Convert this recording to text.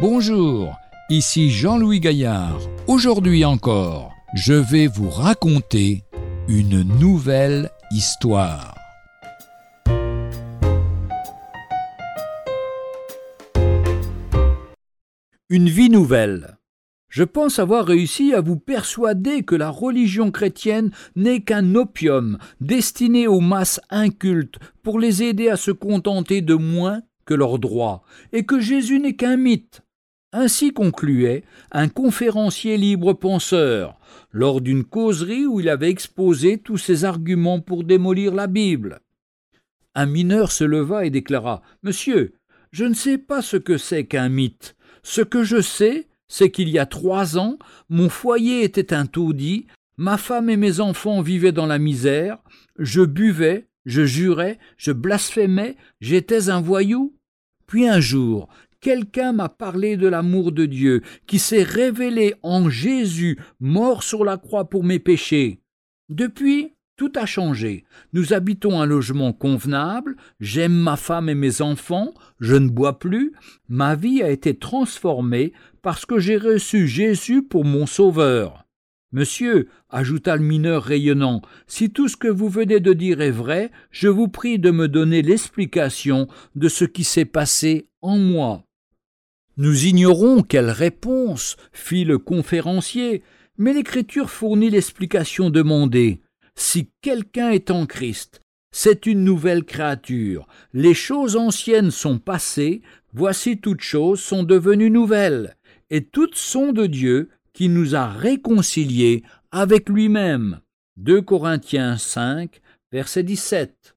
Bonjour, ici Jean-Louis Gaillard. Aujourd'hui encore, je vais vous raconter une nouvelle histoire. Une vie nouvelle. Je pense avoir réussi à vous persuader que la religion chrétienne n'est qu'un opium destiné aux masses incultes pour les aider à se contenter de moins que leurs droits, et que Jésus n'est qu'un mythe, ainsi concluait un conférencier libre penseur lors d'une causerie où il avait exposé tous ses arguments pour démolir la Bible. Un mineur se leva et déclara Monsieur, je ne sais pas ce que c'est qu'un mythe. Ce que je sais, c'est qu'il y a trois ans, mon foyer était un taudis, ma femme et mes enfants vivaient dans la misère, je buvais, je jurais, je blasphémais, j'étais un voyou. Puis un jour, quelqu'un m'a parlé de l'amour de Dieu qui s'est révélé en Jésus mort sur la croix pour mes péchés. Depuis, tout a changé. Nous habitons un logement convenable, j'aime ma femme et mes enfants, je ne bois plus, ma vie a été transformée parce que j'ai reçu Jésus pour mon sauveur. Monsieur, ajouta le mineur rayonnant, si tout ce que vous venez de dire est vrai, je vous prie de me donner l'explication de ce qui s'est passé en moi. Nous ignorons quelle réponse fit le conférencier, mais l'Écriture fournit l'explication demandée. Si quelqu'un est en Christ, c'est une nouvelle créature. Les choses anciennes sont passées, voici toutes choses sont devenues nouvelles, et toutes sont de Dieu qui nous a réconciliés avec lui-même. 2 Corinthiens 5, verset 17.